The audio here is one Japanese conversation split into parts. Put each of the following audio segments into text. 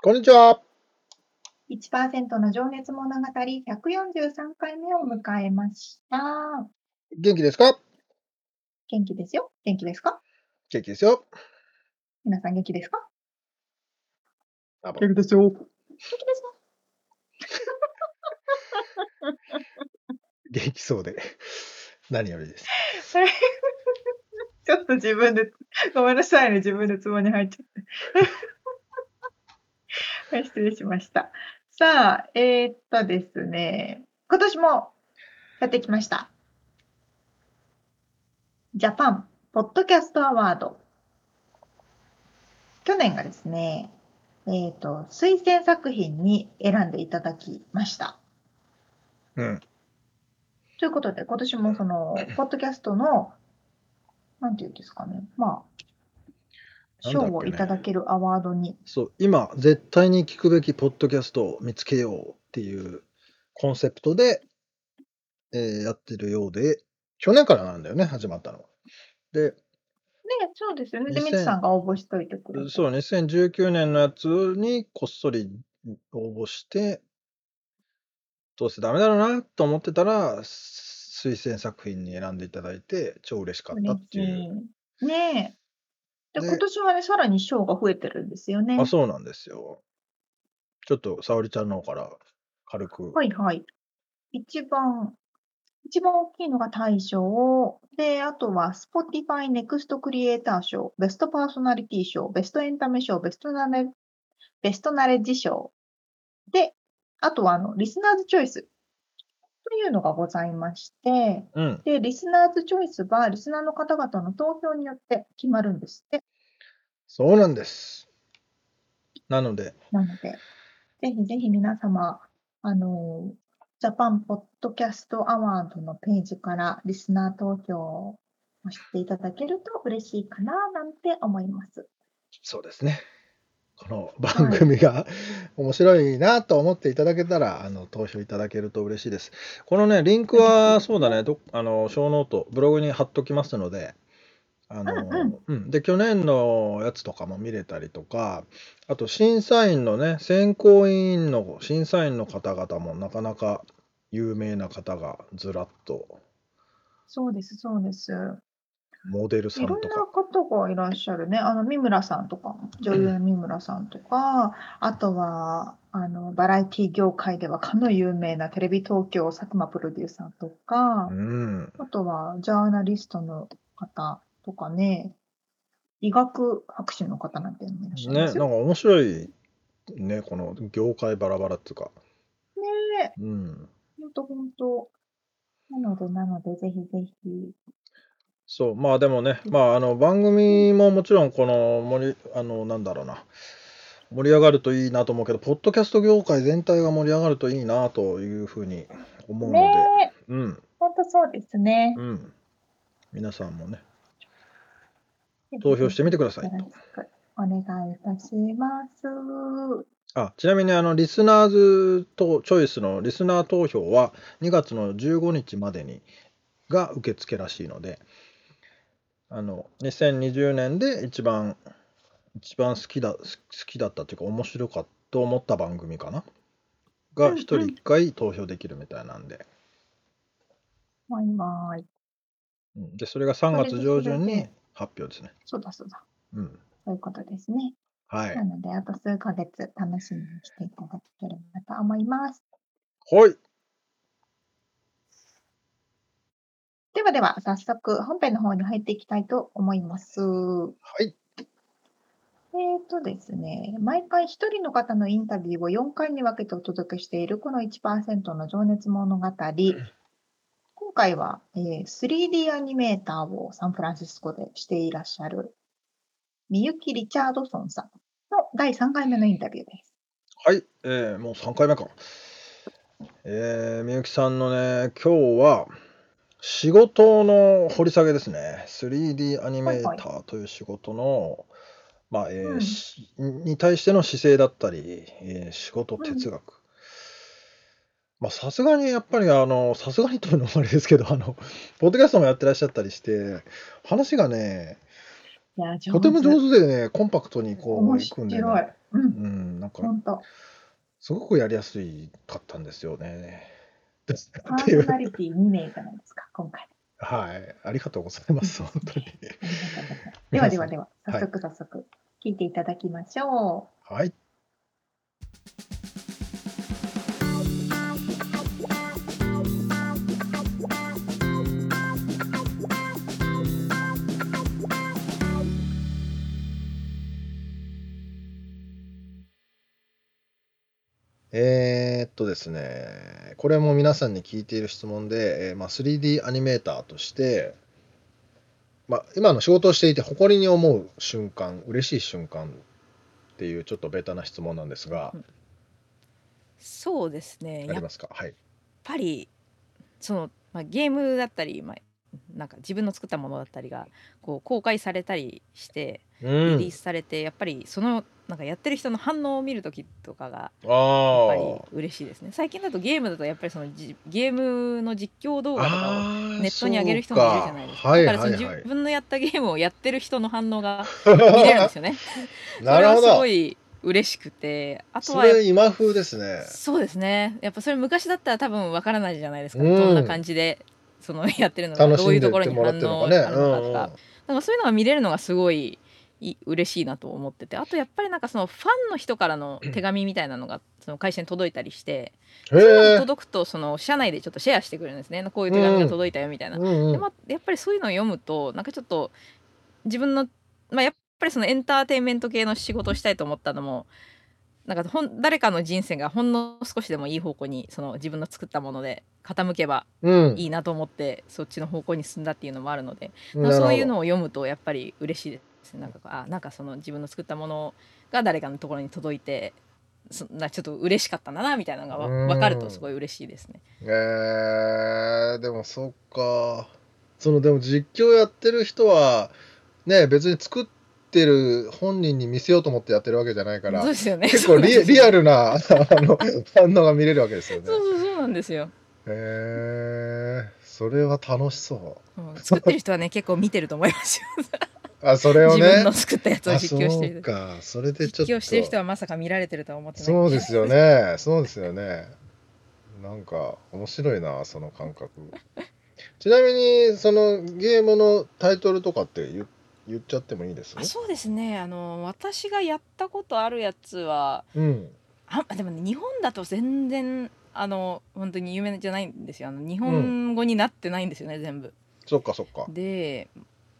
こんにちは。1%の情熱物語143回目を迎えました。元気ですか？元気ですよ。元気ですか？元気ですよ。皆さん元気ですか？あ気ですよ。元気ですよ。元気そうで。何よりです。ちょっと自分で、ごめんなさいね。自分でツボに入っちゃって。はい、失礼しました。さあ、えー、っとですね。今年もやってきました。ジャパンポッドキャストアワード。去年がですね、えー、っと、推薦作品に選んでいただきました。うん。ということで、今年もその、ポッドキャストの、なんていうんですかね、まあ、賞をいただけるアワードに、そう、今、絶対に聞くべきポッドキャストを見つけようっていうコンセプトで、えーやってるようで、去年からなんだよね、始まったのは。で、ね、そうですよね。で、2000みつさんが応募しといてくれて。そう、2019年のやつにこっそり応募して、どうせダメだろうなと思ってたら、推薦作品に選んでいただいて、超嬉しかったっていう。ねえ。で、で今年はね、さらに賞が増えてるんですよね。あ、そうなんですよ。ちょっと、沙織ちゃんの方から軽く。はいはい。一番、一番大きいのが大賞。で、あとは Spotify Next Creator 賞、ベストパーソナリティ賞、ベストエンタメ賞、ベストナレベストナレッジ賞。で、あとはあの、リスナーズチョイスというのがございまして、うん。で、リスナーズチョイスは、リスナーの方々の投票によって決まるんですって。そうなんです。なので、なので、ぜひぜひ皆様、あの、ジャパンポッドキャストアワードのページからリスナー投票をしていただけると嬉しいかな、なんて思います。そうですね。この番組が面白いなと思っていただけたら、あの投票いただけると嬉しいです。このね、リンクは そうだね、どあのショーノート、ブログに貼っときますので、あのうんうんで去年のやつとかも見れたりとか、あと審査員のね、選考委員の審査員の方々もなかなか有名な方がずらっと、そうです、そうです。モデルさいろんなんとか。方がいらっしゃるね。あの、三村さんとかも、女優の三村さんとか、あとは、あの、バラエティ業界ではかの有名なテレビ東京佐久間プロデューサーとかう、ん、あとは、ジャーナリストの方とかね、医学博士の方なんていらっしゃいね、なんか。面白いね、この業界バラバラっていうか。ねえ、うん。ほんとほんと。なので、なので、ぜひぜひ。そう、まあでもね、まああの番組ももちろんこの盛り、あの、なんだろうな、盛り上がるといいなと思うけど、ポッドキャスト業界全体が盛り上がるといいなというふうに思うので、ねえ、うん、ほんとそうですね。うん。皆さんもね、投票してみてくださいお願いいたします。あ、ちなみにあの、リスナーズとチョイスのリスナー投票は2月の15日までにが受付らしいので、あの、2020年で一番、一番好きだ、好きだったっていうか面白かったと思った番組かな？が一人一回投票できるみたいなんで、で、それが3月上旬に発表ですね。そうだそうだ。うん。そういうことですね。はい。なので、あと数ヶ月楽しみにしていただければと思います。はい。はでは早速本編の方に入っていきたいと思います。はい。えーとですね、毎回一人の方のインタビューを4回に分けてお届けしているこの1%の情熱物語。今回は、えー 3D アニメーターをサンフランシスコでしていらっしゃるみゆき・リチャードソンさんの第3回目のインタビューです。はい。えーもう3回目か。えー、みゆきさんのね、今日は仕事の掘り下げですね。3D アニメーターという仕事の、まあ、えーうんしに対しての姿勢だったり、えー仕事哲学。まあ、さすがにやっぱりあの、さすがにというのもあれですけど、あの、ポッドキャストもやってらっしゃったりして、話がね、いや、上とても上手でね、コンパクトにこう面いくんで、白いね。。うん、うん、なんか、本当。すごくやりやすいかったんですよね。パーソナリティ2名じゃないですか、今回。はい。ありがとうございます。本当に。ではではでは、はい早速早速、聞いていただきましょはい。えーっとですね、これも皆さんに聞いている質問で、えーまあ、3D アニメーターとして、まあ、今の仕事をしていて誇りに思う瞬間、嬉しい瞬間っていうちょっとベタな質問なんですが、そうですねやっありますか？はい。ぱりその、まあ、ゲームだったり、まあ、なんか自分の作ったものだったりがこう公開されたりしてうリんリー。スされて、やっぱりそのなんかやってる人の反応を見る時とかがあやっぱりー嬉しいですね。最近だとゲームだとやっぱりそのじゲームの実況動画とかを。ネットに上げる人もいるじゃないですか。だからその自分のやったゲームをやってる人の反応が 見れるんですよね。なそれはするほどご。い嬉しくてあとそは今風ですね。そうですね。やっぱそれ昔だったら多分わからないじゃないですか、うん。どんな感じでそのやってるのかどういうところに反応かね。あるのかとか,、なんかそういうのが見れるのがすごいい嬉しいなと思っててあとやっぱりなんかそのファンの人からの手紙みたいなのがその会社に届いたりして、そういうのへえ。が届くとその社内でちょっとシェアしてくれるんですねこういう手紙が届いたよみたいな。うんうんでまあ、やっぱりそういうのを読むとなんかちょっと自分の、まあ、やっぱりそのエンターテインメント系の仕事をしたいと思ったのもなんかほん誰かの人生がほんの少しでもいい方向にその自分の作ったもので傾けばうん。いいなと思ってそっちの方向に進んだっていうのもあるので、そういうのを読むとやっぱり嬉しいですねなんかあなんかその自分の作ったものが誰かのところに届いてそなちょっと嬉しかったんだなみたいなのが分かるとすごい嬉しいですね。えー、でもそっか。そのでも実況やってる人はね別に作ってる本人に見せようと思ってやってるわけじゃないからそうですよね。結構リリアルな あの反応が見れるわけですよね。そうそうそうなんですよ。へえそれは楽しそうん作ってる人はね結構見てると思いますよ。う。あそれをね。自分の作ったやつをあ実況してる。そうか。それでちょっと。実況してる人はまさか見られてるとは思ってない。そうですよね。そうですよね。なんか面白いなその感覚。ちなみにそのゲームのタイトルとかって言言っちゃってもいいです？あそうですね。あの私がやったことあるやつはうん。あでもね日本だと全然あの本当に有名じゃないんですよ。あの日本語になってないんですよね、全部。そっかそっか。で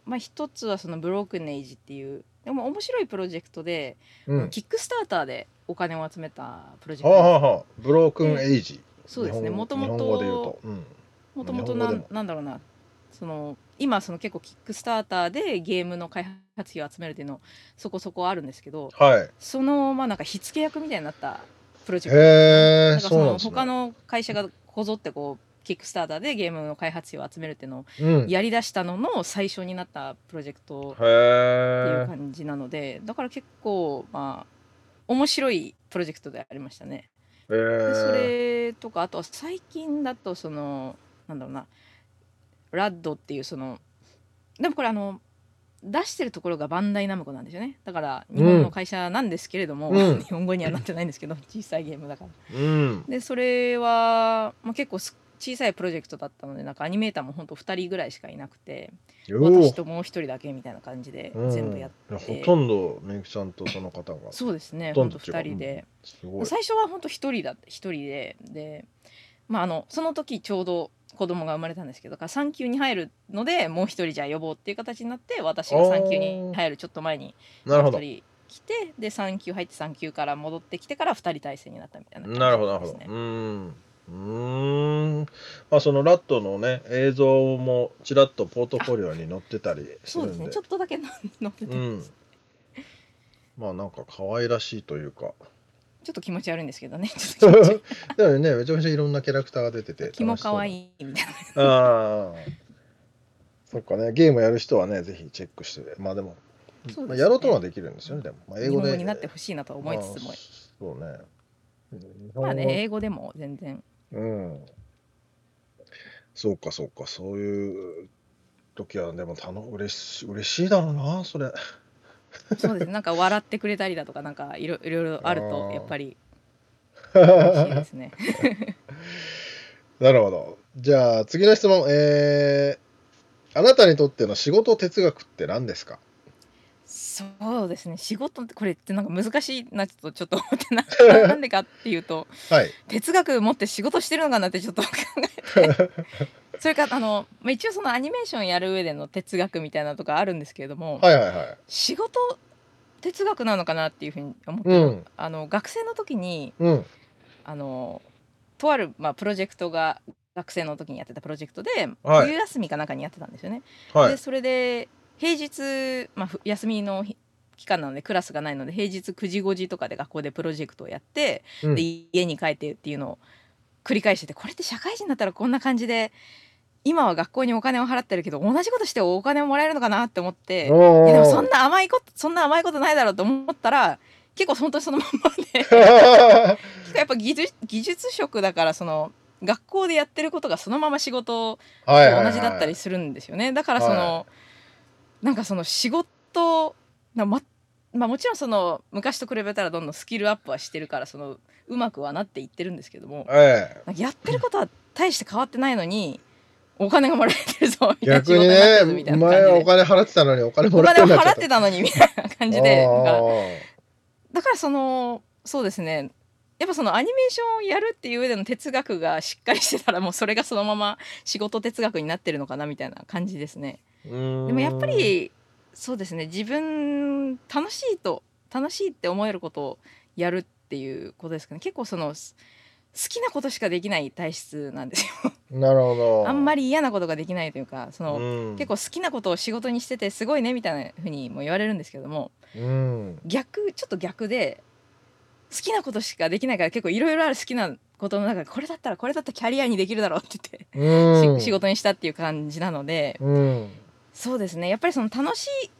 まあ一つはそのブロークンエイジっていうでも面白いプロジェクトで、うん。キックスターターでお金を集めたプロジェクはあトはあはあ。ブロークンエイジ。そうですね。もともと。もともとなんだろうな。その今その結構キックスターターでゲームの開発費を集めるっていうのそこそこあるんですけどはい。そのまあなんか火付け役みたいになったプロジェクト。へそうのね。他の会社がこぞってこうキックスターターでゲームの開発費を集めるっていうのをうん。やりだしたのの最初になったプロジェクトっていう感じなのでだから結構まあ面白いプロジェクトでありましたね。へでそえれとかあとは最近だとそのなんだろうなラッドっていうそのでもこれあの出してるところがバンダイナムコなんですよね。だから日本の会社なんですけれども、うん。日本語にはなってないんですけど小さいゲームだから。うん。でそれは、まあ、結構す小さいプロジェクトだったのでなんかアニメーターもほんと2人ぐらいしかいなくてお私ともう1人だけみたいな感じでうん。全部やっいやて、ほとんどみゆきさんとその方が。そうですねほんとほとんど違う2人で。すごい。最初は本当一人だ一人で。でまああのその時ちょうど子供が生まれたんですけどだから産休に入るのでもう一人じゃあ呼ぼうっていう形になって私が産休に入るちょっと前に一なるほど。人来てで産休入って産休から戻ってきてから二人体制になったみたいな感じなるほど、なるほど。ですねうーん。うーん。まあ、そのラットのね、映像もちらっとポートフォリオに載ってたりするんで。そうですねちょっとだけの載ってて、うん。まあ、なんか可愛らしいというか。ちょっと気持ち悪いんですけどね でもね、めちゃめちゃいろんなキャラクターが出てて。気も可い。愛いみたいなああ。そっかね、ゲームやる人はね、ぜひチェックして。まあでも、ですねまあ、やろうとはできるんですよね、でも。まあ、英日語で。になってほしいなと思いつつもまあそうね。まあね英語でも全然うん。そうか、そうか、そういう時は、でも、たの、嬉し、嬉しいだろうな、それ。そうですなんか笑ってくれたりだとかなんかいろいろいろあるとやっぱり 嬉しいですねなるほど。じゃあ、次の質問。えー、あなたにとっての仕事哲学って何ですか？そうですね仕事ってこれってなんか難しいなちょっとちょっと思ってな なんでかっていうとはい。哲学持って仕事してるのかなってちょっと考えて それからあのまあ一応そのアニメーションやる上での哲学みたいなのとかあるんですけれども、はいはいはい。仕事哲学なのかなっていうふうに思って、うんあの学生の時にうん。あのとある、まあ、プロジェクトが学生の時にやってたプロジェクトで、はい冬休みかなんかにやってたんですよね。はい。でそれで平日、まあ、ふ休みの日期間なのでクラスがないので平日9時5時とかで学校でプロジェクトをやって、うん。で家に帰ってっていうのを繰り返しててこれって社会人だったらこんな感じで今は学校にお金を払ってるけど同じことしてお金をもらえるのかなって思って。でもそんな甘いことそんな甘いことないだろうと思ったら結構本当にそのまんまで 結構やっぱ技術技術職だからその学校でやってることがそのまま仕事とはいはいはい同じだったりするんですよね、だからその、はなんかその仕事なままあもちろんその昔と比べたらどんどんスキルアップはしてるからそのうまくはなっていってるんですけどもええ。やってることは大して変わってないのにお金がもらえてるぞみたいな逆にね、前お金払ってたのにお金もおらって金を払ってたのにみたいな感じで。だからだからそのそうですね。やっぱそのアニメーションをやるっていう上での哲学がしっかりしてたらもうそれがそのまま仕事哲学になってるのかなみたいな感じですね。でもやっぱりそうですね自分楽しいと楽しいって思えることをやるっていうことですかね。結構そのす好きなことしかできない体質なんですよ。なるほど。あんまり嫌なことができないというかその、うん。結構好きなことを仕事にしててすごいねみたいなふうにも言われるんですけどもうん。逆ちょっと逆で好きなことしかできないから結構いろいろある好きなことの中でこれだったらこれだったらキャリアにできるだろうって言って、うん。し仕事にしたっていう感じなのでうんそうですね。やっぱりその楽しい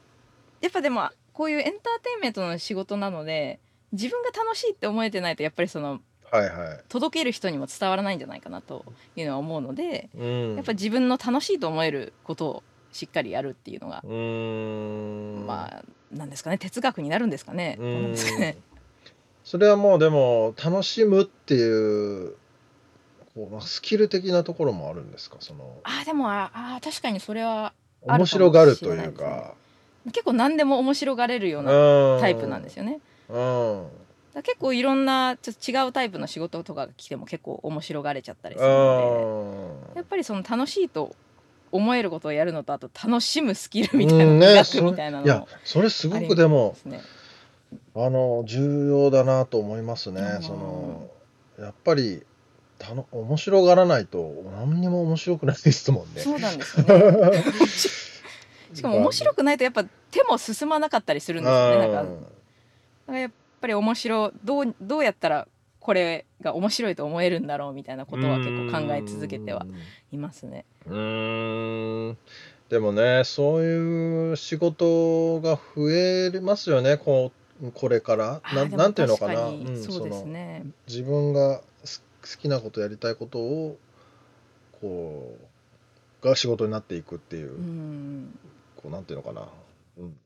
やっぱでもこういうエンターテインメントの仕事なので自分が楽しいって思えてないとやっぱりそのはいはい。届ける人にも伝わらないんじゃないかなというのは思うのでうん。やっぱ自分の楽しいと思えることをしっかりやるっていうのが、まあなんですかね。哲学になるんですかね。うどうなんですかね。それはもうでも楽しむっていうこうまあスキル的なところもあるんですか？その。あーでもああー確かにそれは面白がるというか。結構何でも面白がれるようなタタイプなんですよね。う結構いろんなちょっと違うタイプの仕事とかが来ても結構面白がれちゃったりするのでやっぱりその楽しいと思えることをやるのとあと楽しむスキルみたいなうんねみたいなのいやもそれすごくでもね。あの重要だなと思いますね。うん。そのやっぱりたの面白がらないと何にも面白くないですもんね。そうなんですよね。しかも面白くないとやっぱ手も進まなかったりするんですよね。なんかやっぱり面白どうどうやったらこれが面白いと思えるんだろうみたいなことは結構考え続けてはいますね。うーんでもねそういう仕事が増えますよねこうこれからななんていうのかな、そうですのね。自分がす好きなことやりたいことをこうが仕事になっていくっていう、うん。こうなんていうのかな、うん、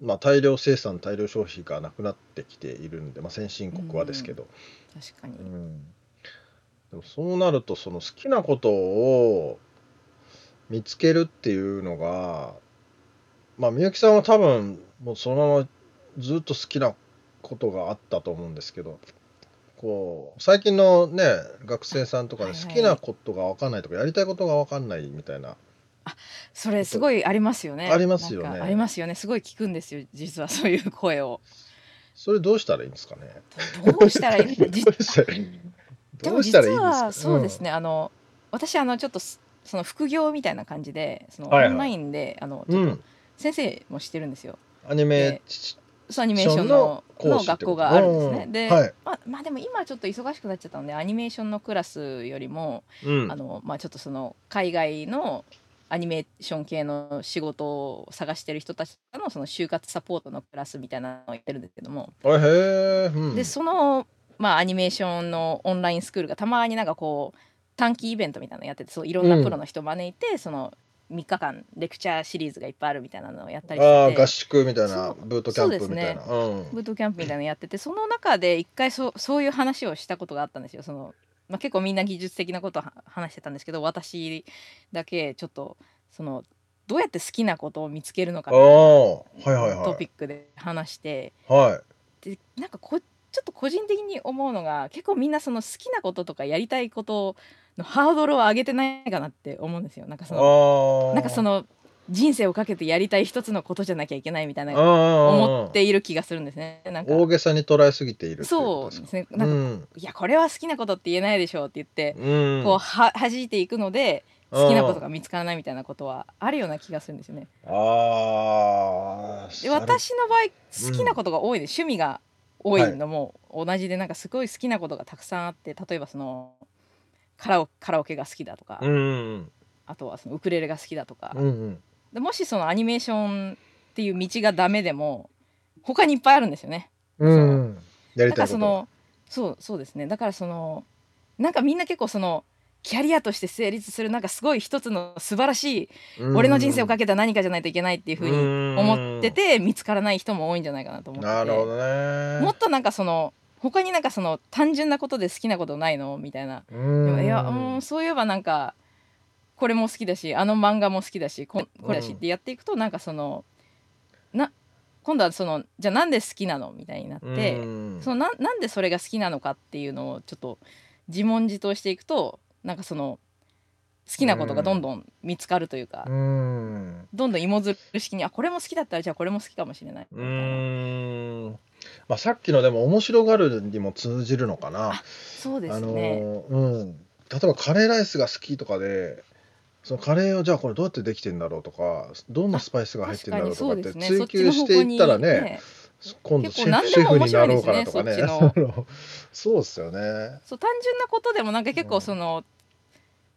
まあ大量生産大量消費がなくなってきているんで、まあ、先進国はですけど、確かに。うん。でもそうなるとその好きなことを見つけるっていうのがまあみゆきさんは多分もうそのままずっと好きなことがあったと思うんですけどこう最近のね学生さんとかね、はいはい。好きなことが分かんないとかやりたいことが分かんないみたいな。それすごいありますよね。ありますよね。なんかありますよね。すごい聞くんですよ実はそういう声を。それどうしたらいいんですかね。どうしたらいい？のかど実うしたらいいでどうしたらいいんですかはそうですね、あの私あのちょっとすその副業みたいな感じでそのはいはい。オンラインであのちょっとん、先生もしてるんですよ。アニメでそうアニメーションの講の学校があるんですね。うん。で、はい。まあまあでも今はちょっと忙しくなっちゃったのでアニメーションのクラスよりも、うん。あのまあちょっとその海外のアニメーション系の仕事を探してる人たちのその就活サポートのクラスみたいなのをやってるんですけども、うん、でそのまあアニメーションのオンラインスクールがたまになんかこう短期イベントみたいなのやっててそういろんなプロの人を招いて、その3日間レクチャーシリーズがいっぱいあるみたいなのをやったりしてて。ああ合宿みたいなブートキャンプみたいな。ブートキャンプみたいなのやっててその中で一回そそういう話をしたことがあったんですよ。そのまあ、結構みんな技術的なこと話してたんですけど私だけちょっとそのどうやって好きなことを見つけるのかうん、ああはいはいはい。トピックで話して。はい。でなんかこちょっと個人的に思うのが結構みんなその好きなこととかやりたいことのハードルを上げてないかなって思うんですよ。なんかそのなんかその人生をかけてやりたい一つのことじゃなきゃいけないみたいな思思っている気がするんですね。なんか。大げさに捉えすぎているそうですね。なんか、うん。いやこれは好きなことって言えないでしょうって言って、うん。こうは弾いていくので好きなことが見つからないみたいなことはあるような気がするんですよね。ああで私の場合好きなことが多いで、趣味が多いのも同じでなんかすごい好きなことがたくさんあって例えばそのカラオカラオケが好きだとか、うんあとはそのウクレレが好きだとか、うんうん。でもしそのアニメーションっていう道がダメでも他にいっぱいあるんですよね。うんやりだからそのそうそうですね。だからそのなんかみんな結構そのキャリアとして成立するなんかすごい一つの素晴らしい俺の人生をかけた何かじゃないといけないっていうふうに思ってて見つからない人も多いんじゃないかなと思ってて。なるほどね。もっとなんかその他になんかその単純なことで好きなことないの？みたいな。でもいやうんそういえばなんかこれも好きだしあの漫画も好きだしこんこれだしってやっていくとなんかそのな今度はそのじゃあなんで好きなの？みたいになって、うん。そのななんでそれが好きなのかっていうのをちょっと自問自答していくとなんかその好きなことがどんどん見つかるというか、うん。どんどん芋づる式にあこれも好きだったらじゃあこれも好きかもしれない。みうたいな。んまあさっきのでも面白がるにも通じるのかな。そうですあのね。うん。例えばカレーライスが好きとかでそのカレーをじゃあこれどうやってできてんだろうとかどんなスパイスが入ってるんだろうとかって追求していったらねそっちの方向に今度シェフシェフになろうかなとかね。そ うですよね。そう単純なことでもなんか結うん構その、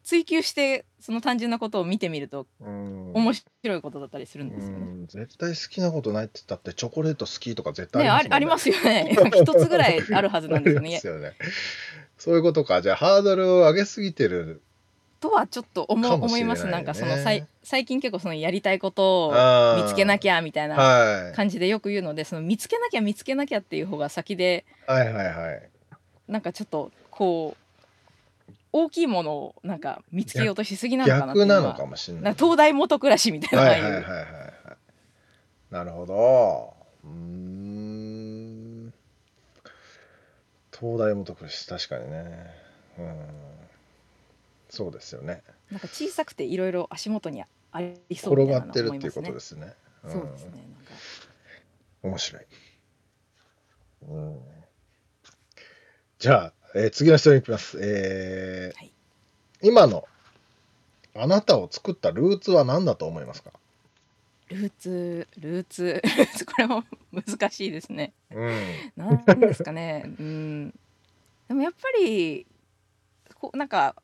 追求してその単純なことを見てみるとうん面白いことだったりするんですよね。うん絶対好きなことないって言ったってチョコレート好きとか絶対ねありね。ありますよね。一つぐらいあるはずなんですよね。よね。そういうことか。じゃあハードルを上げすぎてる。とはちょっと思思います。なんかそのねさい最近結構そのやりたいことを見つけなきゃみたいなはい。感じでよく言うのでその見つけなきゃ見つけなきゃっていう方が先ではいはいはい。なんかちょっとこう大きいものをなんか見つけようとしすぎなのかな逆なうのかもしれな。ない東大元暮らしみたいな、はいはいはいはいはい。なるほど。うーん。東大元暮らし確かにね。うん。そうですよね。なんか小さくていろいろ足元にありそうなのがってるっていう。ことですね。んそうですね。なんか面白い。うん、じゃあ、えー次の人に行きます。えーはい今のあなたを作ったルーツは何だと思いますか、ルーツルーツ これも難しいですね。うん、なんですかね。うん。でもやっぱりこうなんか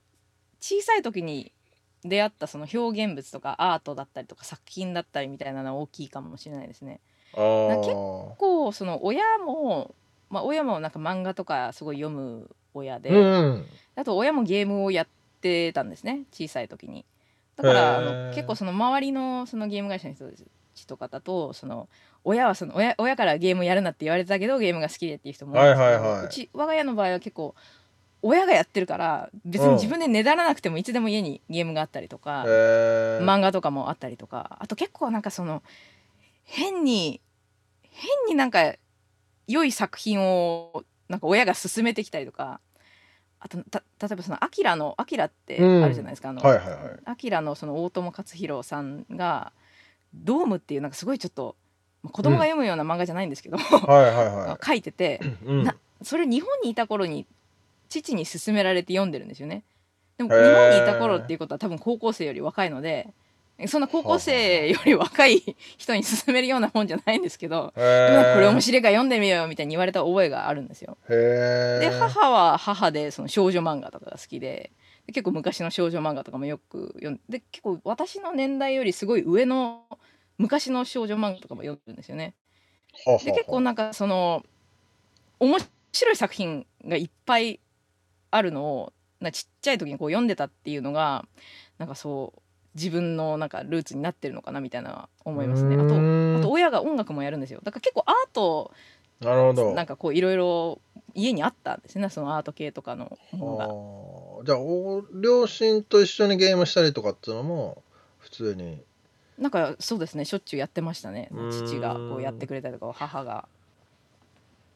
小さい時に出会ったその表現物とかアートだったりとか作品だったりみたいなのは大きいかもしれないですね。結構その親もまあ親もなんか漫画とかすごい読む親で、うん、あと親もゲームをやってたんですね小さい時に。だからあの結構その周りのそのゲーム会社の人たちとかだとその親はその親親からゲームやるなって言われてたけどゲームが好きでっていう人も多いんですけどはいはいはい。うち我が家の場合は結構親がやってるから別うん。に自分でねだらなくてもいつでも家にゲームがあったりとか、えー。漫画とかもあったりとかあと結構なんかその変に変になんか良い作品をなんか親が勧めてきたりとかあとた例えばその「アキラの「アキラってうんあるじゃないですか、あのはいはいはい。アキラのその大友克洋さんが「ドーム」っていうなんかすごいちょっとまあ子供が読むような漫画じゃないんですけど、はいはいは 書いててい。うんなそれ日本にいた頃に父に勧められて読んでるんですよね。でも日本にいた頃っていうことは多分高校生より若いのでそんな高校生より若い人に勧めるような本じゃないんですけど、へでもこれ面い。白いから読んでみようよみたいに言われた覚えがあるんですよ。で母は母でその少女漫画とかが好きでで結構昔の少女漫画とかもよく読んで結構私の年代よりすごい上の昔の少女漫画とかも読んでるんですよね。で結構なんかその面白い作品がいっぱいあるのをなちっちゃい時にこう読んでたっていうのがなんかそう自分のなんかルーツになってるのかなみたいな思いますね。あとあと親が音楽もやるんですよ。だから結構アートなるほど。なんかこういろいろ家にあったんですね。そのアート系とかのものが。じゃあお両親と一緒にゲームしたりとかっていうのも普通に。なんかそうですね。しょっちゅうやってましたね。父がこうやってくれたりとか母が。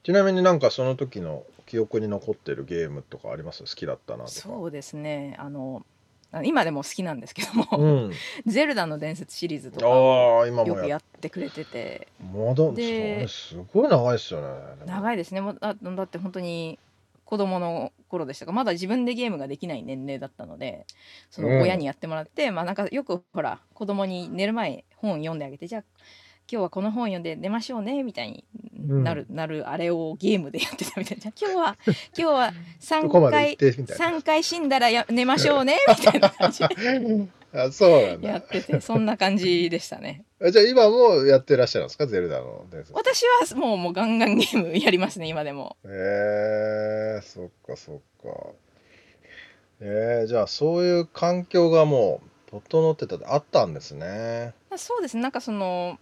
ちなみになんかその時の記憶に残ってるゲームとかあります？好きだったなとか。そうですね。あのあ今でも好きなんですけどもうん「ゼルダの伝説」シリーズとかよくやもやってくれてて。まだですごい長いですよね。長いですね。だだって本当に子供の頃でしたがまだ自分でゲームができない年齢だったのでそうん。の親にやってもらって、まあなんかよくほら子供に寝る前本読んであげてじゃあ今日はこの本読んで寝ましょうねみたいになる、なるあれをゲームでやってたみたいな。今日は 今日は3どこまで行っ回てみたい3回死んだらや寝ましょうねみたいな感じ あそうなんだ。やっててそんな感じでしたね。あじゃあ今もやってらっしゃるんですかゼルダの私はもうもうガンガンゲームやりますね今でも。えー、そっかそっか。えー、じゃあそういう環境がもう整ってたあったんですね。まあそうですね。なんかその、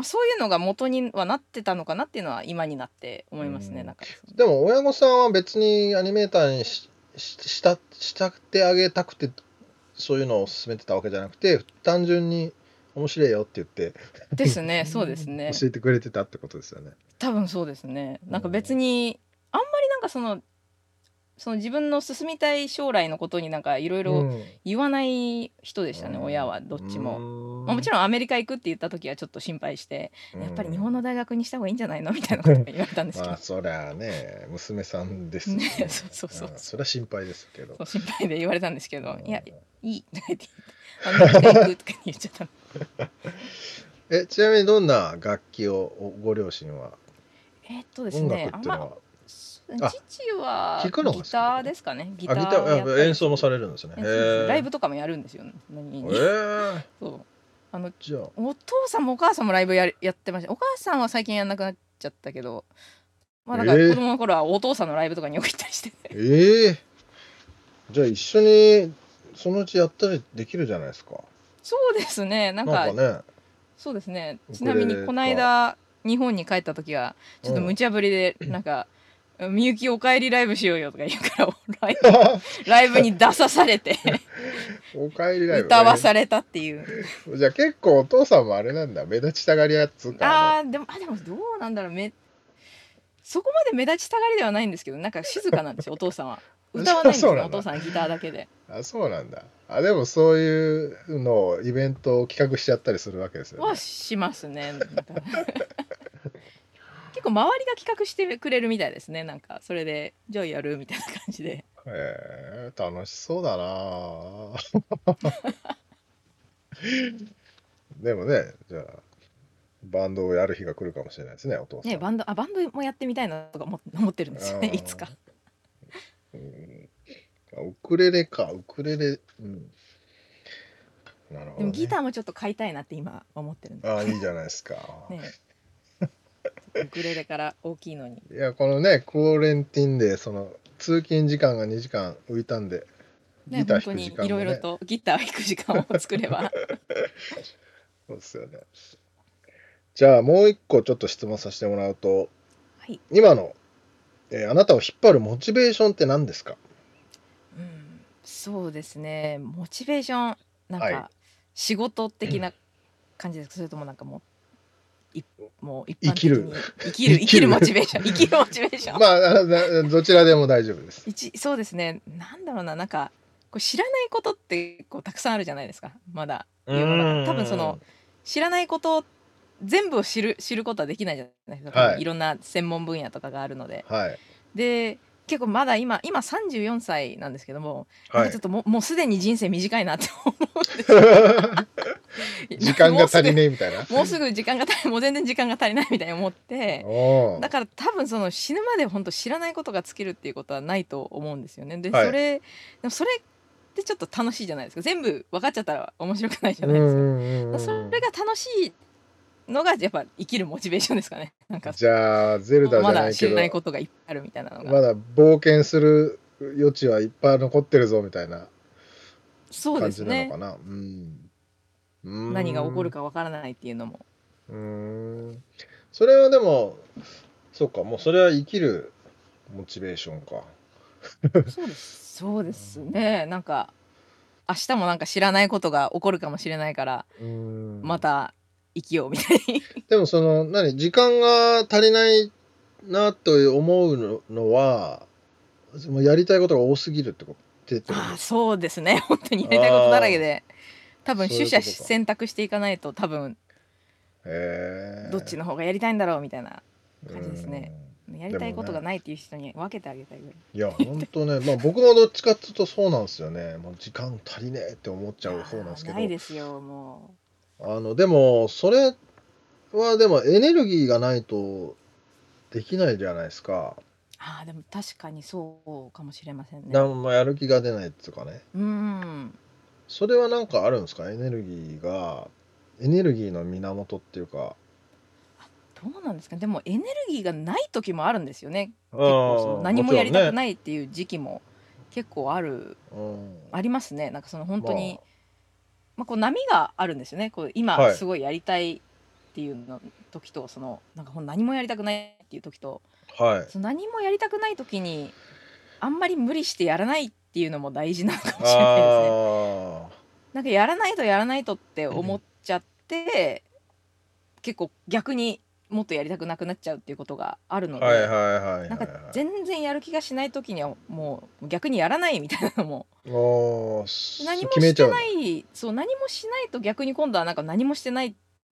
まあ、そういうのが元にはなってたのかなっていうのは今になって思いますね、うん。なん。かでも親御さんは別にアニメーターにしししたしたってあげたくてそういうのを勧めてたわけじゃなくて単純に面白いよって言って。ですね そうですね。教えてくれてたってことですよね。多分そうですね。なんか別にあんまりなんかそのその自分の進みたい将来のことになんかいろいろ言わない人でしたね、親はどっちも。まあ、もちろろんアメリカ行くって言った時はちょっと心配して、ん。やっぱり日本の大学にした方がいいんじゃないの？みたいなことが 言われたんですけど。まあ、そりゃね娘さんですよね。ねそうそうそう。んそれは心配ですけど。そう心配で言われたんですけど、うん。いやいいとか言ってアメリカ行くとか言っちゃったの。えちなみにどんな楽器をおご両親は？えーっとです音ねあんま父はギターですかね。ギタあギター演奏もされるんですね。ライブととかもやるんですよ何えに。ー、そうあのじゃあ。お父さんもお母さんもライブややってました。お母さんは最近やんなくなっちゃったけど。まあなんかえー。子供の頃はお父さんのライブとかによく行ったりして。て、ええじゃあ一緒にそのうちやったりできるじゃないですか。そうですね。なんかね。そうですね。ちなみにこの間日本に帰った時はちょっと無茶ぶりでなんか「みゆきおかえりライブしようよ」とか言うからライブ ライブに出さされておかえりライブ。歌わされたっていう。じゃあ結構お父さんもあれなんだ。目立ちたがりやっつうかあーでもあでもどうなんだろう。めそこまで目立ちたがりではないんですけどなんか静かなんですよお父さんは。歌わないんですよお父さんギターだけで。あそうなんだ。あでもそういうのをイベントを企画しちゃったりするわけですよね。はしますね 結構周りが企画してくれるみたいですね。なんかそれでじゃあやるみたいな感じで。へえ楽しそうだな でもねじゃあバンドをやる日が来るかもしれないですねお父さん。ねバンドあバンドもやってみたいなとか思思ってるんですよねいつか。うん。あウクレレかウクレレうん。なるほど、ね、でもギターもちょっと買いたいなって今思ってるんで。すああいいじゃないですか、ねウクレレから大きいのに。いやこのねクオレンティンでその通勤時間が2時間浮いたんでねギター弾く時間も、ね、いろいろとギター弾く時間を作れば。そうですよね。じゃあもう一個ちょっと質問させてもらうとはい、今の、えーあなたを引っ張るモチベーションって何ですか？うん、そうですね。モチベーションなんはい。か仕事的な感じですか、それともなんかももう一生きる。般的に生きる。生きる。モチベーション生きるモチベーション、まあどちらでも大丈夫です。一そうですね。なんだろうな。なんかこう知らないことってこうたくさんあるじゃないですか。まだ。世の中多分その知らないこと全部を知る知ることはできないじゃないですか、はい。いろんな専門分野とかがあるので。はい。で結構まだ今今34歳なんですけども、はい。かちょっ。ともうもうすでに人生短いなって思うんです 時間が足りねえみたいな。もうすぐ時間が足りもう全然時間が足りないみたいに思ってだから多分その死ぬまで本当知らないことが尽きるっていうことはないと思うんですよね。で、はいそれでもそれってちょっと楽しいじゃないですか全部分かっちゃったら面白くないじゃうんないですか。それが楽しいのがやっぱ生きるモチベーションですかね。なんかじゃあゼルダじまだ知らないことがいっぱいあるみたいなのが。まだ冒険する余地はいっぱい残ってるぞみたいな感じなのか。な。うんうん何が起こるかわからないっていうのも。うーんそれはでもそうかもうそれは生きるモチベーションか。そうです。そうですね。なんか明日もなんか知らないことが起こるかもしれないからうんまた生きようみたいに。でもその何？時間が足りないなと思うののはもうやりたいことが多すぎるってことあそうですね。本当にやりたいことだらけで。多分取捨選択していかないと多分どっちの方がやりたいんだろうみたいな感じですねうんやりたいことがないっていう人に分けてあげたいぐらい。いや本当ねまあ僕もどっちかっていうとそうなんですよねもう時間足りねえって思っちゃう方なんですけどないですよもあのでもそれはでもエネルギーがないとできないじゃないですか。う。ああでも確かにそうかもしれませんね。なんもやる気が出ないっていうかね。うん。それはなんかあるんですか？エネルギーがエネルギーの源っていうか。どうなんですか？でもエネルギーがない時もあるんですよね。結結構その何もやりたくい。ないっていう時期も結構あるうんありますね。なんかその本当に、ままあ、こう波があるんですよね。こう今はいすごいやりたいっていうの時とそのなんか何もやりたくないっていう時とあはい。その何もやりたくない時にあんまり無理してやらないっていうのも大事なのかもしれないですね。あなんかやらないとやらないとって思っちゃって、結構逆にもっとやりたくなくなっちゃうっていうことがあるので、なんかはい。全然やる気がしない時にはもう逆にやらないみたいなのも 何もしてないそう何もしないと逆に今度はなんか何もしてないっ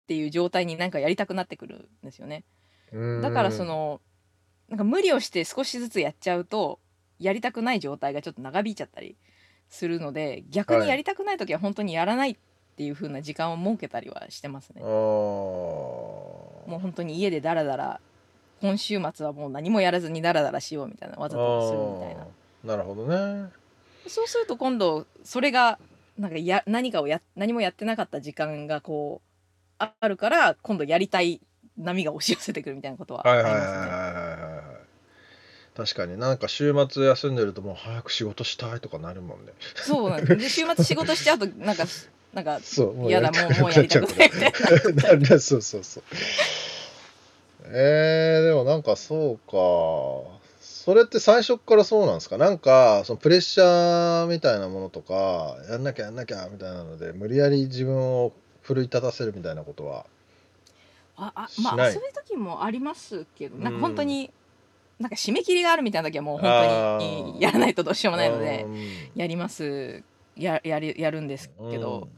ていう状態になんかやりたくなってくるんですよね。うんだからそのなんか無理をして少しずつやっちゃうとやりたくない状態がちょっと長引いちゃったりするので逆にやりたくない時は本当にやらないっていう風な時間を設けたりはしてますねあ。ーもう本当に家でダラダラ今週末はもう何もやらずにダラダラしようみたいなわざとするみたいななるほどね。そうすると今度それがなんかや何かをや何もやってなかった時間がこうああるから今度やりたい波が押し寄せてくるみたいなことはあはいはいはいりますね。確かになんか週末休んでるともう早く仕事したいとかなるもんね。そうなんです。で週末仕事しちゃうとなんかなんかそう、もやだもうもうやりたくないみたいな。なんだそうそうそう。えー、でもなんかそうか。それって最初っからそうなんですか？なんかそのプレッシャーみたいなものとかやんなきゃやんなきゃみたいなので無理やり自分を奮い立たせるみたいなことはああまあそういう時もありますけど、なんうんか本当になんか締め切りがあるみたいな時はもう本当にやらないとどうしようもないのでうんやりますややるやるんですけど、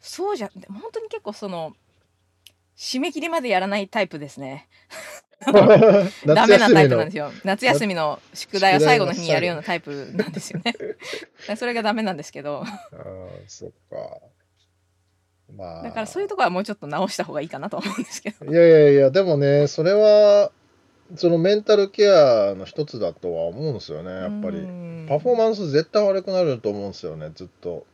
そうじゃ本当に結構その締め切りまでやらないタイプですね。うんダメなタイプなんのですよ。夏休みの宿題を最後の日にやるようなタイプなんですよね。それがダメなんですけど、あーそっかまあだからそういうところはもうちょっと直した方がいいかなと思うんですけど。いやいやいやでもねそれはそのメンタルケアの一つだとは思うんですよねやっぱり。りパフォーマンス絶対悪くなると思うんですよねずっと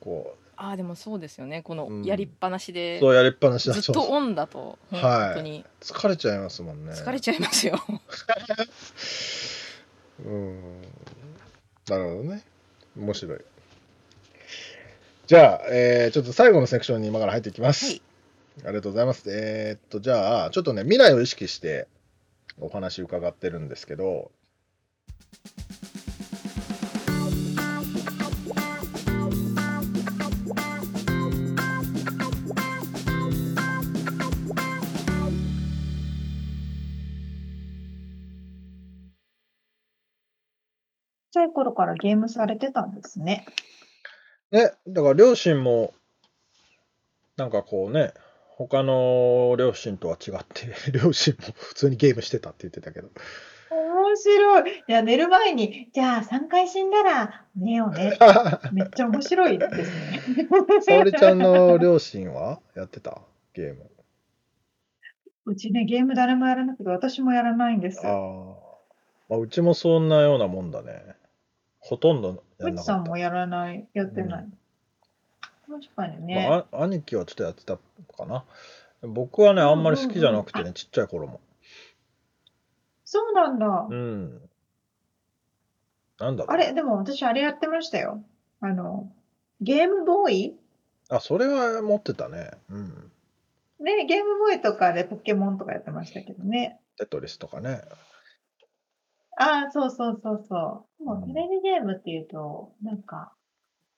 こああでもそうですよね。こうん。のやりっぱなしうで。そうやりっぱなしだと。ずっとオンだとはい。本当に。疲れちゃいますもんね。疲れちゃいますよ。うん。なるほどね。面白い。じゃあ、えーちょっと最後のセクションに今から入っていきます、はい。ありがとうございます。えーっとじゃあちょっとね未来を意識してお話伺ってるんですけどちゃい頃からゲームされてたんですね。ね、だから両親も、なんかこうね、他の両親とは違って、両親も普通にゲームしてたって言ってたけど。面白い。いや、寝る前に、じゃあ3回死んだら寝ようね。めっちゃ面白いですね。沙織ちゃんの両親はやってた？ゲーム。うちね、ゲーム誰もやらなくて、私もやらないんです。ああ。まあ、うちもそんなようなもんだね。ほとんどやうちんなかった。さんもやらない、やってない。確かにね。まあ、あ兄貴はちょっとやってたかな。僕はね、あんまり好きじゃなくてうんうんね、ちっちゃい頃も。そうなんだ。うん。なんだろう。あれ、でも私あれやってましたよ。あの、ゲームボーイ？あ、それは持ってたね。うん。ね、ゲームボーイとかでポケモンとかやってましたけどね。テトリスとかね。ああ、そうそうそうそう。もうテレビゲームっていうと、なんか、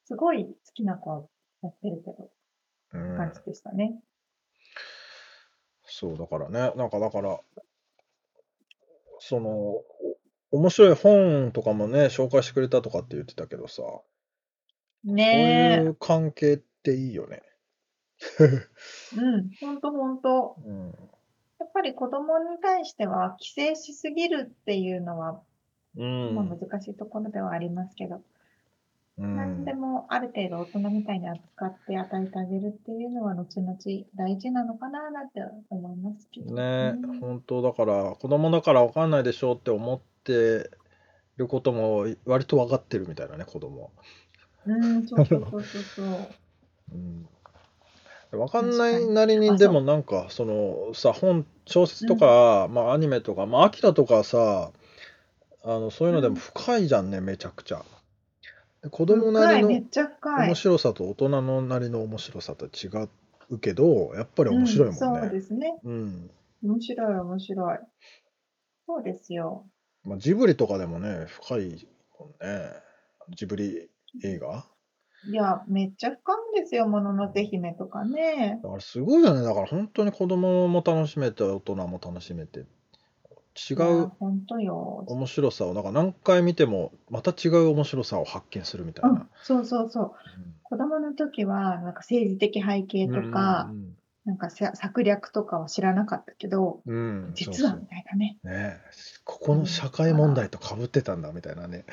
すごい好きな子はやってるけど、うん。感じでしたね。そう、だからね、なんかだから、その、お面白い本とかもね、紹介してくれたとかって言ってたけどさ、そういねう関係っていいよね。え。うん、ほんとほんと。うん。やっぱり子供に対しては規制しすぎるっていうのは、うん。まあ難しいところではありますけど、うん何でもある程度大人みたいに扱って与えてあげるっていうのは後々大事なのかななんて思いますけど。ねうん本当だから、子供だから分かんないでしょうって思ってることも割と分かってるみたいなね、子供は。うん、そうそうそうそうそう。うん。分かんないなりに、でもなんか、そのさ、本、小説とか、まあアニメとか、まあ、アキラとかさ、あの、そういうのでも深いじゃんね、めちゃくちゃ。で子供な深い、りのめっちゃ深い面。白さと大人のなりの面白さと違うけど、やっぱり面白いもんね。うんそうですね。うん。面白い、面白い。そうですよ。まあ、ジブリとかでもね、深いもんね。ジブリ映画。いや、めっちゃ深いんですよ、もののけ姫とかね。だからすごいよね。だから本当に子供も楽しめて、大人も楽しめて、違う本当よ。面白さを、なんか何回見ても、また違う面白さを発見するみたいうな。ん、そうそうそう。子供の時は、なんか政治的背景とか、うんなんかさ策略とかは知らなかったけど、うんうん、うん実はみたいなね。ねここの社会問題とかぶってたんだみたいなね。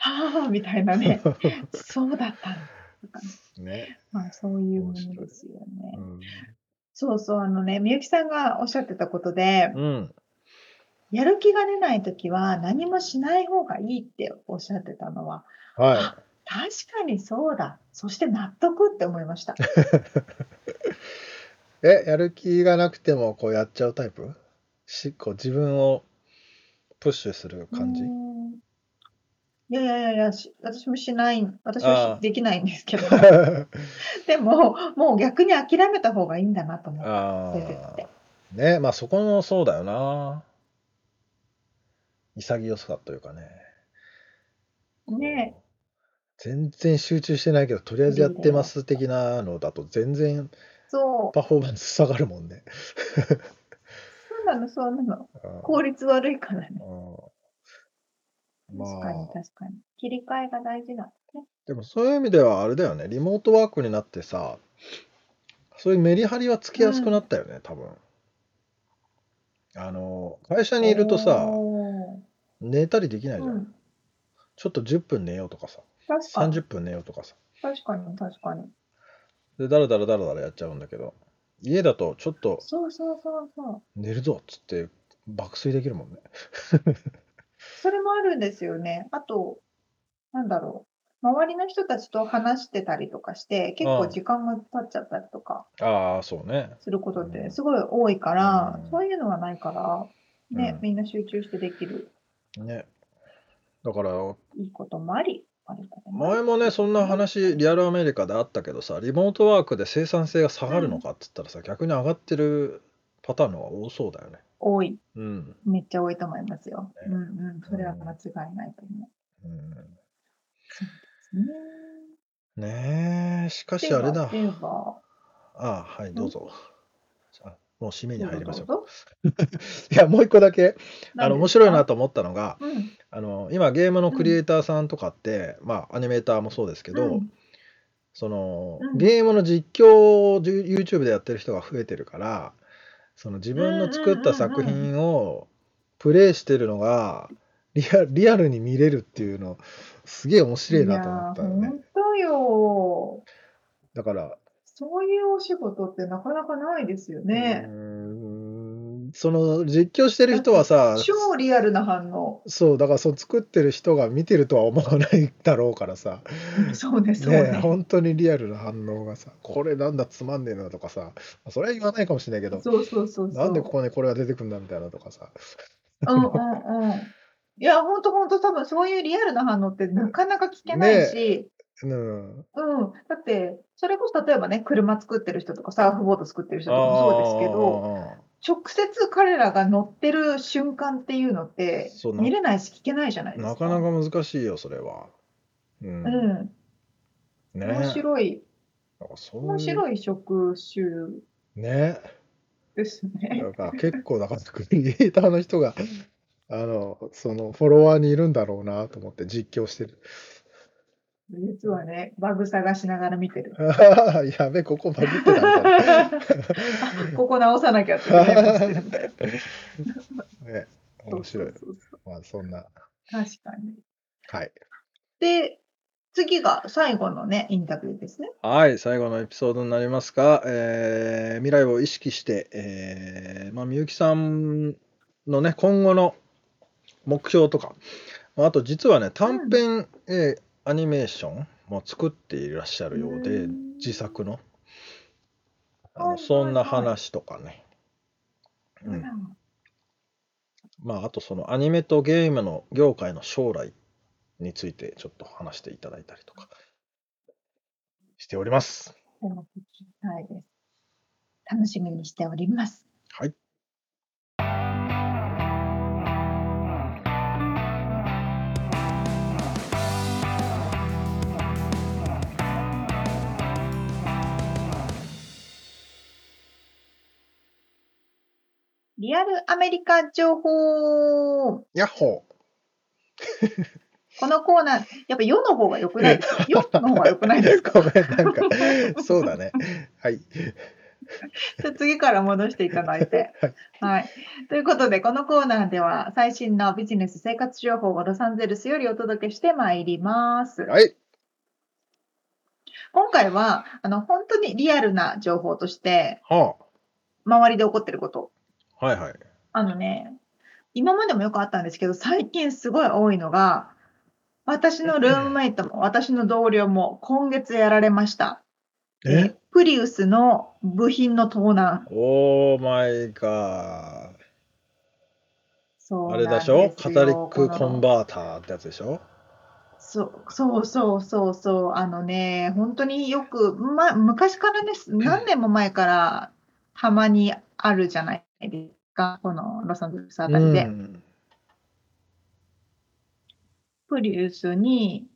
はあ、みたいなね。そうだったんだとかね。ね。まあ、そういうものですよね。うん。そうそう、あのね、みゆきさんがおっしゃってたことで、うん。やる気が出ないときは何もしない方がいいっておっしゃってたのは、は確かにそうだ。そして納得って思いました。い。え、やる気がなくてもこうやっちゃうタイプ？しこう自分をプッシュする感じ？いやいやいやいや、し私もしない、私はしできないんですけど、でも、もう逆に諦めた方がいいんだなと思って。あ出てってあ。ね、まあそこのそうだよな。潔さというかね。ね全然集中してないけど、とりあえずやってます的なのだと全然そう、パフォーマンス下がるもんね。そうなの、そうなの。うん効率悪いからね。うん確かにまあ、確かに。切り替えが大事なんですね。でもそういう意味ではあれだよね、リモートワークになってさ、そういうメリハリはつけやすくなったよね、多分。あの、会社にいるとさ、お寝たりできないー、じゃん。うん、ちょっと10分寝ようとかさ、確かに、30分寝ようとかさ。確かに、確かに。で、だらだらだらだらやっちゃうんだけど、家だとちょっとそうそうそうそう。寝るぞっつって爆睡できるもんね。それもあるんですよね。あと、なんだろう。周りの人たちと話してたりとかして、結構時間が経っちゃったりとかああ、そうね。することっうんてすごい多いから、うんそういうのはないから、ね、うんみんな集中してできるね。だから、いいこともあり、悪いこともあり。前もね、そんな話、リアルアメリカであったけどさ、リモートワークで生産性が下がるのかっつったらさ、逆に上がってるパターンの方が多そうだよね。多い。うん。めっちゃ多いと思いますよ。ねうんうん。それは間違いないと思う。うん、ですね。ねえ、しかしあれだ。ああ、はい、どうぞ。あもう締めに入りましょう いや、もう一個だけ、あの、面白いなと。と思ったのが、うん。あの、今ゲームのクリエイターさんとかって、まあ、アニメーターもそうですけど、うんその、うんゲームの実況を YouTube でやってる人が増えてるから、その自分の作った作品をプレイしてるのがリアリアルに見れるっていうのすげえ面白いなと思ったよね。だから、そういうお仕事ってなかなかないですよねその実況してる人はさ、超リアルな反応。そうだからそう作ってる人が見てるとは思わないだろうからさ、そうね、そうねね。本当にリアルな反応がさ、これなんだつまんねえなとかさ、まあそれは言わないかもしれないけど、そうそうそうそう。なんでここにこれが出てくるんだみたいなとかさ。うんうんうん。いや、本当本当多分そういうリアルな反応ってなかなか聞けないし、うん。うん。だって、それこそ例えばね、車作ってる人とかサーフボード作ってる人とかもそうですけど、あ直接彼らが乗ってる瞬間っていうのって見れないし聞けないじゃないーですか。なかなか難しいよ、それは。うん。うん。ね面白い、そういう面白い職種ね。ですね。だから結構、だからクリエイターの人が、あの、そのフォロワーにいるんだろうなと思って実況してる。実はね、バグ探しながら見てる。やべ、ここバグってたみたいな。あ ここ直さなきゃって。ね、面白いまあ、そんな。確かに。はい。で、次が最後のね、インタビューですね。はい、最後のエピソードになりますが、えー未来を意識して、えーまあ、みゆきさんのね、今後の目標とか、まああと実はね、短編、えーアニメーションも作っていらっしゃるようでう、ん自作の。あのそんな話とかね。うんうんまあ、あとそのアニメとゲームの業界の将来についてちょっと話していただいたりとかしております。楽しみにしております。はい。リアルアメリカ情報。ヤッホこのコーナー、やっぱ世の方が良くない？ですか世の方が良くないですか？ーごめん、なんか、そうだね。はい。じゃあ次から戻していただいて。はい。ということで、このコーナーでは最新のビジネス生活情報をロサンゼルスよりお届けしてまいります。はい。今回は、あの、本当にリアルな情報として、は周りで起こってること。あ。はいはい。あのね、今までもよくあったんですけど、最近すごい多いのが、私のルームメイトも私の同僚も今月やられました。え？プリウスの部品の盗難。オーマイガー。そうあれでしょ？カタリックコンバーターってやつでしょ？そうそうそうそうそう。あのね、本当によく、ま、昔からです。何年も前からたまにあるじゃないですか。このロサンゼルスあたりで。うんプリウスに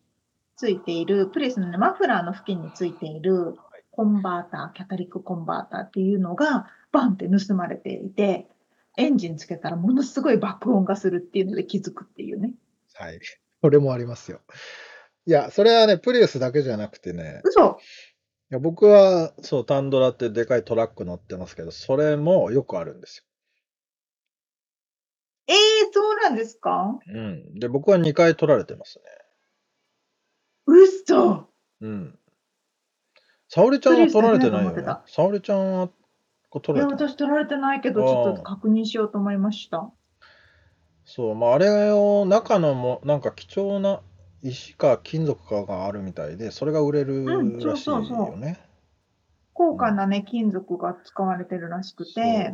ついている、プリウスの、ね、マフラーの付近についているコンバーター、キャタリックコンバーターっていうのがバンって盗まれていて、エンジンつけたらものすごい爆音がするっていうので気づくっていうね。はい。これもありますよ。いや、それはね、プリウスだけじゃなくてね、嘘いや僕は、そう、タンドラってでかいトラック乗ってますけど、それもよくあるんですえー、そうなんですか？よ。うん。で、僕は2回取られてます嘘ね。うん。沙織ちゃんは取られてないよね？沙織ちゃんはこいや、取られてない？私取られてないけど、ちょっと確認しようと思いました。そう、まあ、あれを中のも、なんか貴重な石か金属かがあるみたいで、それが売れるうんらしいそうそうそうよね。高価なね、金属が使われてるらしくそうて、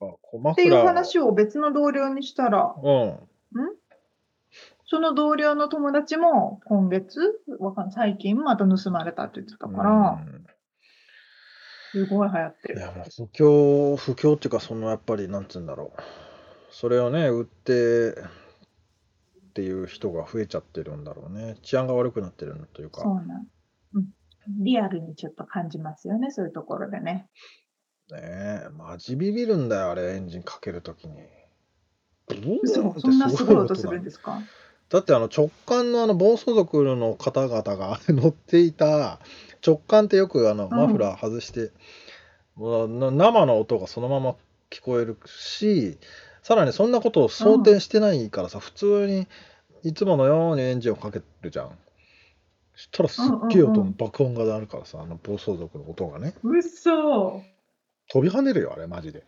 あこうマっていう話を別の同僚にしたら、うん。その同僚の友達も今月、わかん最近また盗まれたって言ってたから、うんすごい流行ってる。いや、もう不況、不況っていうか、そのやっぱり、なんつうんだろう。それをね、売ってっていう人が増えちゃってるんだろうね。治安が悪くなってるのというか。そうなん。うん。リアルにちょっと感じますよね、そういうところでね。え、マジビビるんだよ、あれ、エンジンかけるときに。ブーン嘘ってそんなすごい音すなるんですか？だってあの直感のあの暴走族の方々が乗っていた直感ってよくあのんマフラー外して、もうな生の音がそのまま聞こえるしさらにそんなことを想定してないからさ、普通にいつものようにエンジンをかけるじゃん。そしたらすっげえ音の爆音が鳴るからさ、あの暴走族の音がね嘘飛び跳ねるよあれマジで。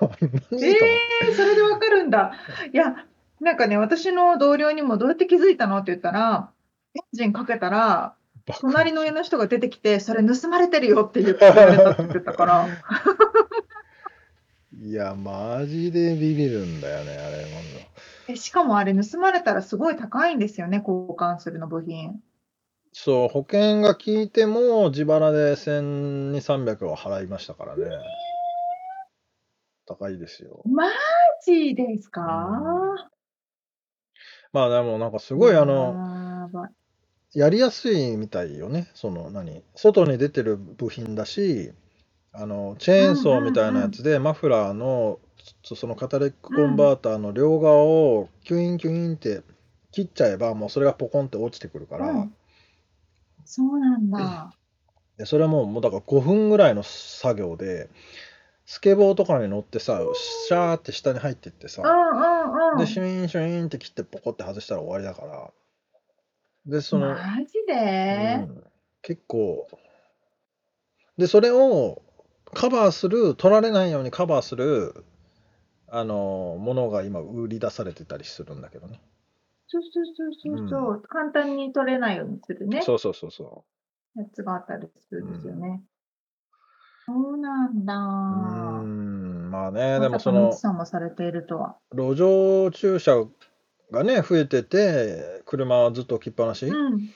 何 えとー、それでわかるんだ。いや、なんかね、私の同僚にもどうやって気づいたのって言ったら、エンジンかけたら、隣の家の人が出てきて、それ盗まれてるよって言って言われたって言ってたから、いやマジでビビるんだよねあれなんだ。えしかもあれ盗まれたらすごい高いんですよね、交換するの部品。そう、保険が効いても自腹で1200、300は払いましたからね。高いですよ。マジですか？まあでもなんかすごいあの、やりやすいみたいよね。その何？外に出てる部品だし、あの、チェーンソーみたいなやつでマフラーのそそのカタリティックコンバーターの両側をキュインキュインって切っちゃえばもうそれがポコンって落ちてくるから、うん。そうなんだ。でそれはもうもうだから5分ぐらいの作業でスケボーとかに乗ってさシャーって下に入っていってさうんうんうん。でシュイーンシュイーンって切ってポコって外したら終わりだから。でその、マジで、うん。結構。でそれをカバーする取られないようにカバーするあのものが今売り出されてたりするんだけどねそうそうそうそうそう、簡単に取れないようにするね。そうそうそうそやつがあったりするんですよね。そうなんだ。うんまあねでもそのツさんもされているとは。路上駐車がね増えてて車はずっと置きっぱなし、うん。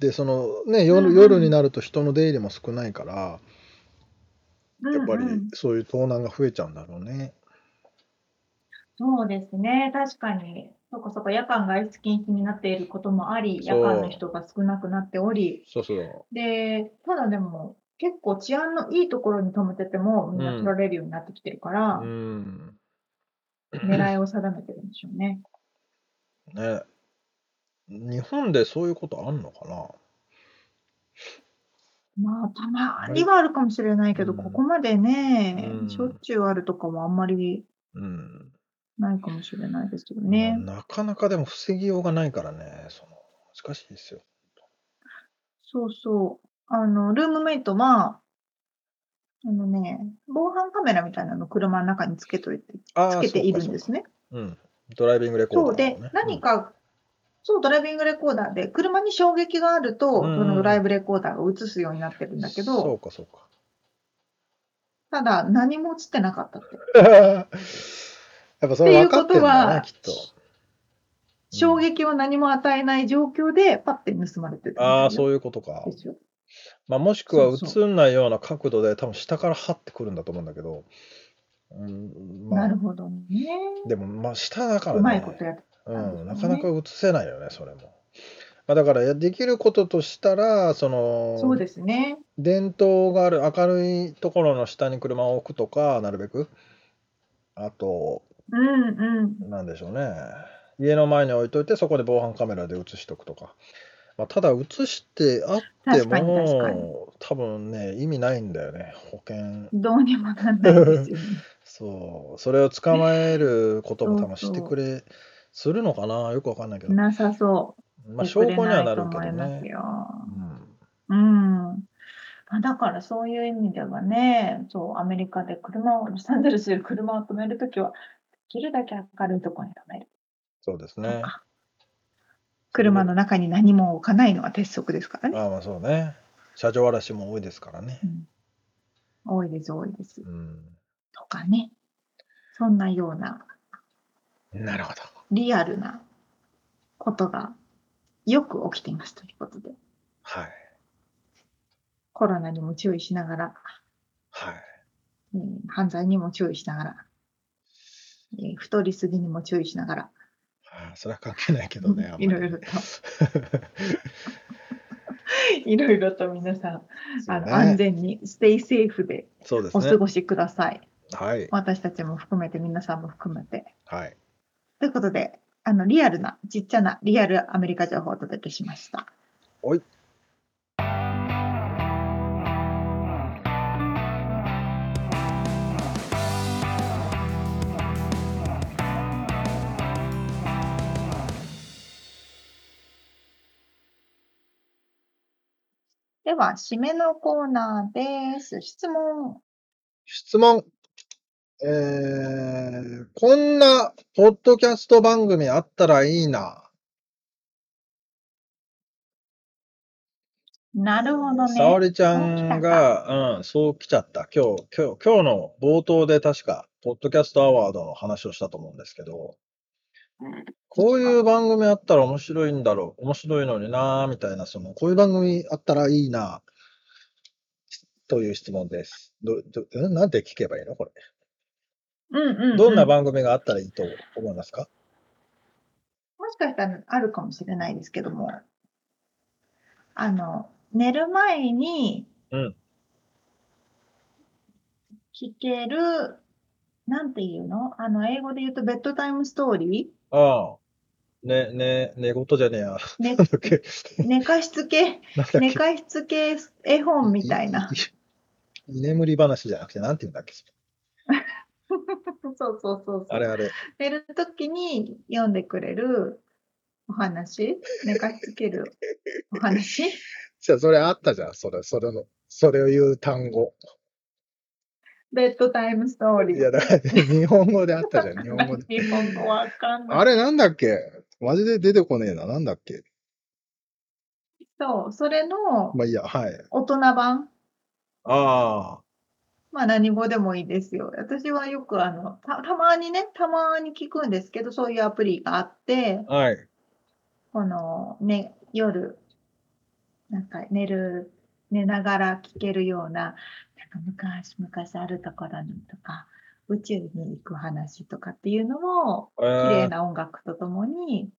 でそのねうん夜,、うん夜になると人の出入りも少ないからやっぱりうんうんそういう盗難が増えちゃうんだろうね。そうですね。確かに。そこそこ夜間外出禁止になっていることもあり、夜間の人が少なくなっており、そうそうで、ただでも、結構治安のいいところに止めてても、みんな取られるようになってきてるから、うん狙いを定めてるんでしょうね。ね日本でそういうことあんのかな？まあ、たまにはあるかもしれないけど、うん。ここまでね、うん。しょっちゅうあるとかもあんまりうん、ないかもしれないですけどね。まあなかなかでも防ぎようがないからねその難しいですよ。そうそう。あの、ルームメイトは、あのね、防犯カメラみたいなのを車の中につけといて、あーつけているんですね。そうかそうか。うん、ドライビングレコーダーそう。で、何か、そう、ドライビングレコーダーで、車に衝撃があると、うんそのドライブレコーダーが映すようになってるんだけそど、うかそうか。ただ、何も映ってなかったって。やっぱそれ分かってるんだね、きっと。衝撃を何も与えない状況で、パッて盗まれてる。ああ、そういうことか。ですよ。まあ、もしくは映んないような角度で多分下から張ってくるんだと思うんだけど、うん、まあなる、ほどね。でもまあ下だからうまいねことやってうん、なかなか映せないよね、それも。まあ、だからやできることとしたら、そのそうですね。電灯がある明るいところの下に車を置くとか、なるべく。あと、うんうん。なんでしょうね。家の前に置いといて、そこで防犯カメラで映しとくとか。まあ、ただ、映してあっても、多分ね、意味ないんだよね、保険。どうにもなんないですよね。そう、それを捕まえることも多分そうそうしてくれ、するのかな、よくわかんないけど。なさそう。まあ、証拠にはなるけどね。ようんうん。あだからそういう意味ではね、そう、アメリカで車を、ロサンゼルスで車を止めるときは、できるだけ明るいところに止めるそうですとね。か、車の中に何も置かないのは鉄則ですからね。ああ、まあそうね。車上荒らしも多いですからねう。ん、多いです、多いです。うん。とかね。そんなようななるほど。リアルなことがよく起きていますということで、はい。コロナにも注意しながら、はい。えー犯罪にも注意しながら、えー太りすぎにも注意しながら、はあ、それは関係ないけどね、いろいろと いろいろと皆さん、あのね安全に、ステイセーフでそうですねお過。ごしください。はい。私たちも含めて、皆さんも含めて。はい。ということで、あの、リアルな、ちっちゃなリアルアメリカ情報をお届けしました。おい。では、締めのコーナーです。質問。質問。えー、こんなポッドキャスト番組あったらいいな。なるほどね。沙織ちゃんが、うん、そう来ちゃった。今日、今日、今日の冒頭で確か、ポッドキャストアワードの話をしたと思うんですけど、うんこういう番組あったら面白いんだろう、面白いのになーみたいな、その、こういう番組あったらいいな、という質問です。ど、ど、んなんて聞けばいいの？これ。うんうん、うん。どんな番組があったらいいと思いますか？もしかしたらあるかもしれないですけども、あの、寝る前にうん。聞ける、なんていうの？あの、英語で言うとベッドタイムストーリああ。ね、ね、寝言じゃねえや。ー、ね。寝かしつけ？寝かしつけ絵本みたいな。居眠り話じゃなくて、なんて言うんだっけ？そうそうそうそう。あれあれ。寝るときに読んでくれるお話、寝かしつける お話。じゃあ、それあったじゃん。それ、それの、それを言う単語。ベッドタイムストーリー。いや、だから、日本語であったじゃん。日本語で。日本語わかんない。あれなんだっけ？マジで出てこねえな。なんだっけ？そう、それのまあいいや、はい。大人版。あまあ何語でもいいですよ。私はよくあの、た、たまにね、たまに聞くんですけど、そういうアプリがあって、あ。はい。この、ね、夜、なんか寝る、寝ながら聞けるような、なんか昔々あるところにとか、宇宙に行く話とかっていうのを、え綺麗ー、な音楽とともに、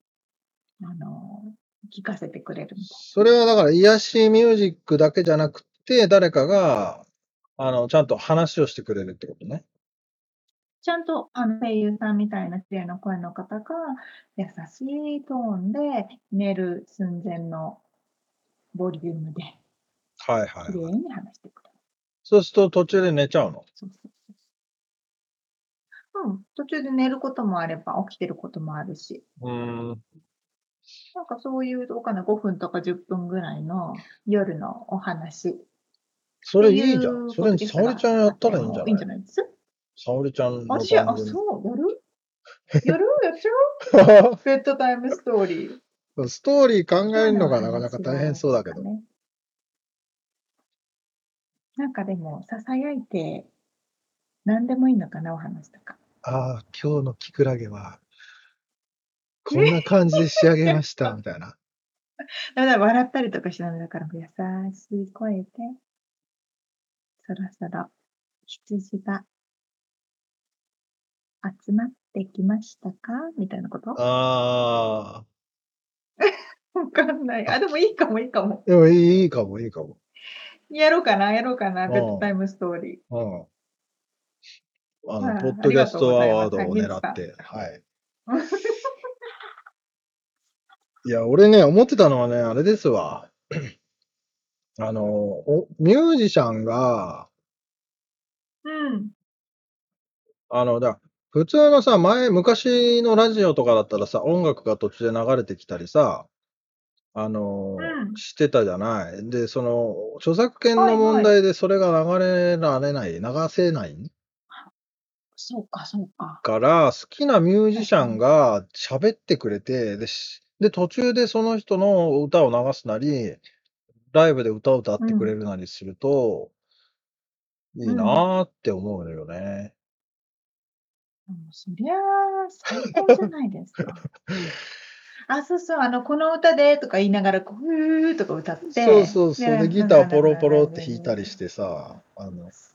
あの、聞かせてくれるみたいそれはだから、癒しミュージックだけじゃなくて、誰かが、あの、ちゃんと話をしてくれるってことね。ちゃんとあの声優さんみたいな綺麗な声の方が優しいトーンで寝る寸前のボリュームではいはいはい。綺麗に話してくれる。そうすると途中で寝ちゃうの？そうそうそうん、途中で寝ることもあれば起きてることもあるし、うーん。なんかそういうどうかな5分とか10分ぐらいの夜のお話。それいいじゃ。んそれ、沙織ちゃんやったらいいんじゃい？いんじゃない？ないです沙織ちゃんの私、あ、番組。そう、やる？やる？やっちゃうベッドタイムストーリー。ストーリー考えるのがなかなか大変そうだけど。ね。なんかでも、ささやいて、何でもいいのかな、お話とか。ああ、今日のキクラゲは、こんな感じで仕上げました、みたいな。だから笑ったりとかしないだから、優しい声で、そろそろ羊が集まってきましたか？みたいなこと？わああ、かんない。あ、でもいいかも、いいかも。でもいいかも、いいかも。やろうかな、やろうかな、うんベッドタイムストーリー。うん。あの、はいポッドキャストアワードを狙って、はい。いや、俺ね、思ってたのはね、あれですわ。あの、おミュージシャンが、うん。あの、だ普通のさ、前、昔のラジオとかだったらさ、音楽が途中で流れてきたりさ、あの、うんしてたじゃない？で、その、著作権の問題でそれが流れられない、流せない？そうか、そうか。から、好きなミュージシャンが喋ってくれて、で、しで途中でその人の歌を流すなり、ライブで歌を歌ってくれるなりすると、いいなーって思うのよね。もうそりゃあ、最高じゃないですか。あ、そうそう、あの、この歌でとか言いながら、こう、ふーとか歌って。そうそうそう。で、ギターポロポロって弾いたりししてさ、あの、そ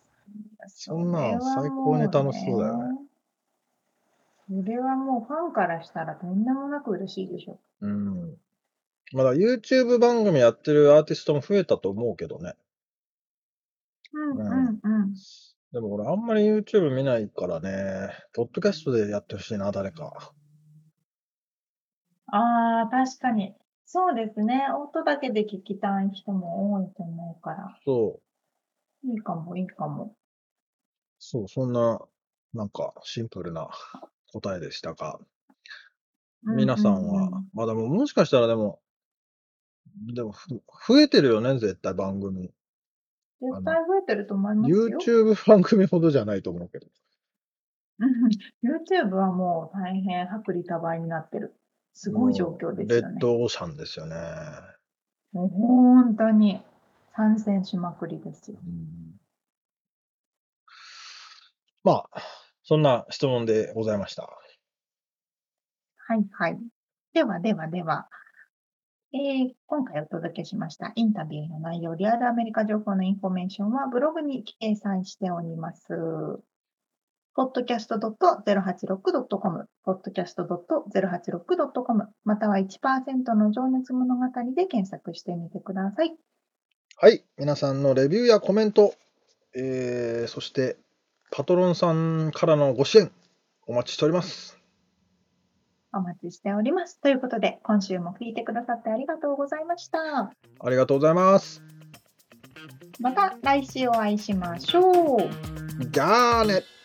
そんなん最高に楽しそうだよね。それはもうファンからしたらとんでもなく嬉しいでしょ。うん。まだ YouTube 番組やってるアーティストも増えたと思うけどね。うんうんうんうん。でも俺あんまり YouTube 見ないからね、ポッドキャストでやってほしいな、誰か。ああ、確かに。そうですね。音だけで聞きたい人も多いと思うから。そう、いいかも、いいかも。そう、そんな、なんかシンプルな答えでしたが、皆さんはう、まあでももしかしたらでも、でもふ増えてるよね、絶対番組。絶対増えてると思いますよ。YouTube 番組ほどじゃないと思うけど。うん YouTube はもう大変薄利多売になってる。すごい状況ですよね。レッドオーシャンですよね。もう本当に参戦しまくりですよ。うんまあ、そんな質問でございました。はいはい。ではではでは、えー今回お届けしましたインタビューの内容、リアルアメリカ情報のインフォメーションはブログに掲載しております。podcast.086.com、podcast.086.com、または1%の情熱物語で検索してみてください。はい、皆さんのレビューやコメント、えーそしてパトロンさんからのご支援、お待ちしております。お待ちしております。ということで、今週も聞いてくださってありがとうございました。ありがとうございます。また来週お会いしましょう。じゃあね。